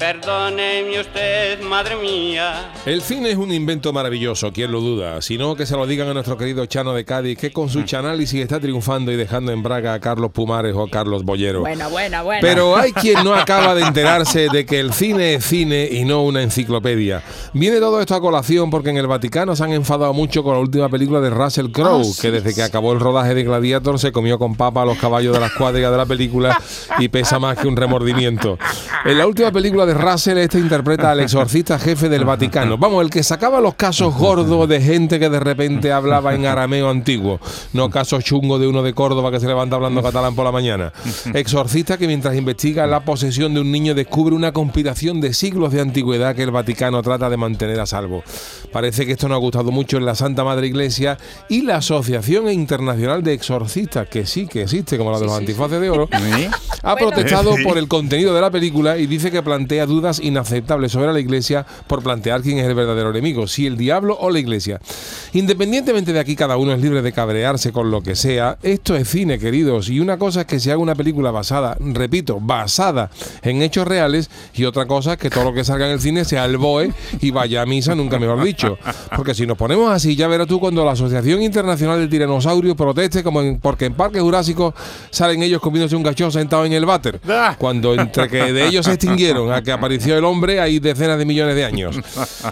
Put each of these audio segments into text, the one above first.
Perdóneme usted, madre mía. El cine es un invento maravilloso, ¿quién lo duda? Si no, que se lo digan a nuestro querido Chano de Cádiz, que con su chanálisis está triunfando y dejando en braga a Carlos Pumares o a Carlos Bollero. Buena, buena, buena. Pero hay quien no acaba de enterarse de que el cine es cine y no una enciclopedia. Viene todo esto a colación porque en el Vaticano se han enfadado mucho con la última película de Russell Crowe, Ah, sí, que desde que sí. acabó el rodaje de Gladiator se comió con papa a los caballos de la escuadra de la película y pesa más que un remordimiento. En la última película de Russell, este interpreta al exorcista jefe del Vaticano. Vamos, el que sacaba los casos gordos de gente que de repente hablaba en arameo antiguo, no casos chungos de uno de Córdoba que se levanta hablando catalán por la mañana. Exorcista que mientras investiga la posesión de un niño descubre una conspiración de siglos de antigüedad que el Vaticano trata de mantener a salvo. Parece que esto no ha gustado mucho en la Santa Madre Iglesia y la Asociación Internacional de Exorcistas, que sí que existe, como la de los antifaces de oro, ha protestado por el contenido de la película y dice que plantea dudas inaceptables sobre la iglesia por plantear quién es el verdadero enemigo, si el diablo o la iglesia. Independientemente de aquí, cada uno es libre de cabrearse con lo que sea. Esto es cine, queridos, y una cosa es que se haga una película basada, repito, basada en hechos reales, y otra cosa es que todo lo que salga en el cine sea el BOE y vaya a misa, nunca mejor dicho. Porque si nos ponemos así, ya verás tú cuando la Asociación Internacional del Tiranosaurio proteste como en- porque en Parque Jurásico salen ellos comiéndose un gachón sentado en el váter. Cuando entre que de ellos se extinguieron a que apareció el hombre hay decenas de millones de años.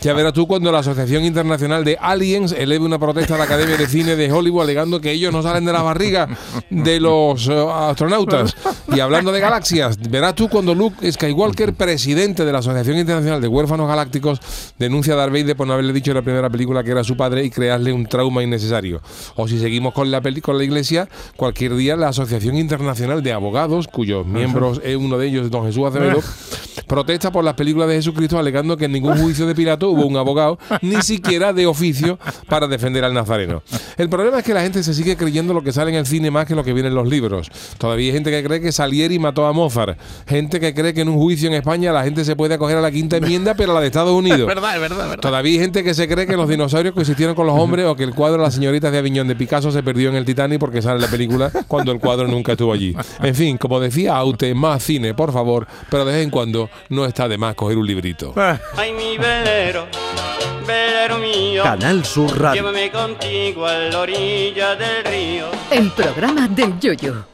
Ya verás tú cuando la Asociación Internacional de Aliens eleve una protesta a la Academia de Cine de Hollywood alegando que ellos no salen de la barriga de los eh, astronautas. Y hablando de galaxias, verás tú cuando Luke Skywalker, presidente de la Asociación Internacional de Huérfanos Galácticos, denuncia a Darth Vader por no haberle dicho en la primera película que era su padre y crearle un trauma innecesario. O si seguimos con la peli con la iglesia, cualquier día la Asociación Internacional de Abogados, cuyos miembros es uno de ellos, don Jesús Acevedo, protesta por las películas de Jesucristo alegando que en ningún juicio de Pilato hubo un abogado, ni siquiera de oficio, para defender al nazareno. El problema es que la gente se sigue creyendo lo que sale en el cine más que lo que viene en los libros. Todavía hay gente que cree que Salieri mató a Mozart. Gente que cree que en un juicio en España la gente se puede acoger a la quinta enmienda, pero a la de Estados Unidos. Es verdad, es verdad, es verdad. Todavía hay gente que se cree que los dinosaurios coexistieron con los hombres o que el cuadro de las señoritas de Aviñón de Picasso se perdió en el Titanic porque sale en la película cuando el cuadro nunca estuvo allí. En fin, como decía Aute, más cine, por favor, pero de vez en cuando no está de más coger un librito. Ay, mi velero, velero mío. Canal Sur Radio. Llévame contigo a la orilla del río. El programa del Yoyo.